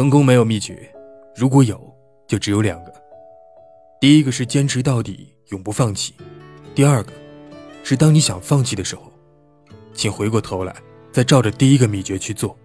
成功没有秘诀如果有就只有两个。第一个是坚持到底永不放弃第二个是当你想放弃的时候请回过头来再照着第一个秘诀去做。